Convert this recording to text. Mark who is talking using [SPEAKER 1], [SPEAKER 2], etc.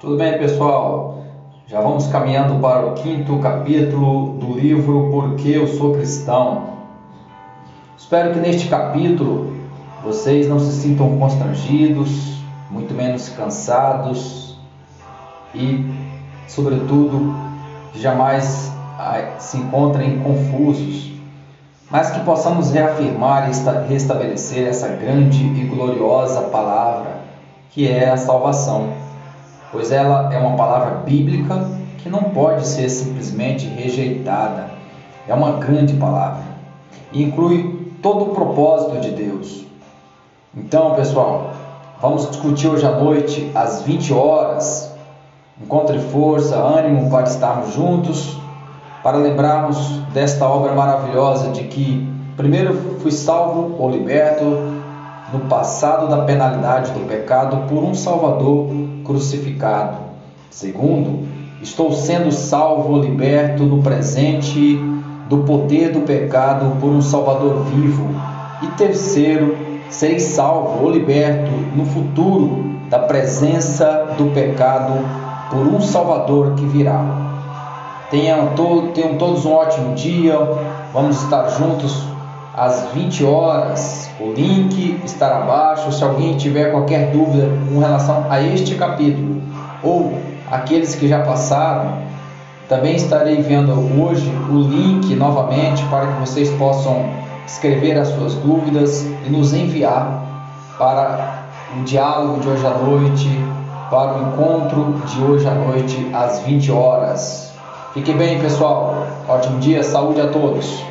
[SPEAKER 1] Tudo bem, pessoal? Já vamos caminhando para o quinto capítulo do livro Porque Eu Sou Cristão. Espero que neste capítulo vocês não se sintam constrangidos, muito menos cansados e, sobretudo, jamais ah, se encontrem confusos, mas que possamos reafirmar e restabelecer essa grande e gloriosa palavra que é a salvação pois ela é uma palavra bíblica que não pode ser simplesmente rejeitada. É uma grande palavra e inclui todo o propósito de Deus. Então, pessoal, vamos discutir hoje à noite às 20 horas. Encontre força, ânimo para estarmos juntos, para lembrarmos desta obra maravilhosa de que primeiro fui salvo ou liberto no passado da penalidade do pecado por um Salvador crucificado. Segundo, estou sendo salvo liberto no presente do poder do pecado por um Salvador vivo. E terceiro, serei salvo ou liberto no futuro da presença do pecado por um Salvador que virá. Tenham, to tenham todos um ótimo dia. Vamos estar juntos às 20 horas. O link estará abaixo. Se alguém tiver qualquer dúvida com relação a este capítulo ou aqueles que já passaram, também estarei enviando hoje o link novamente para que vocês possam escrever as suas dúvidas e nos enviar para o diálogo de hoje à noite, para o encontro de hoje à noite às 20 horas. Fique bem, pessoal. Ótimo dia, saúde a todos.